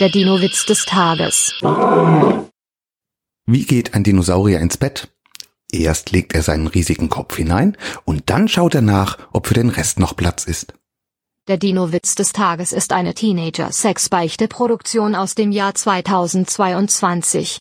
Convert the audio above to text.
Der Dino-Witz des Tages. Wie geht ein Dinosaurier ins Bett? Erst legt er seinen riesigen Kopf hinein und dann schaut er nach, ob für den Rest noch Platz ist. Der Dino-Witz des Tages ist eine Teenager-Sex-Beichte-Produktion aus dem Jahr 2022.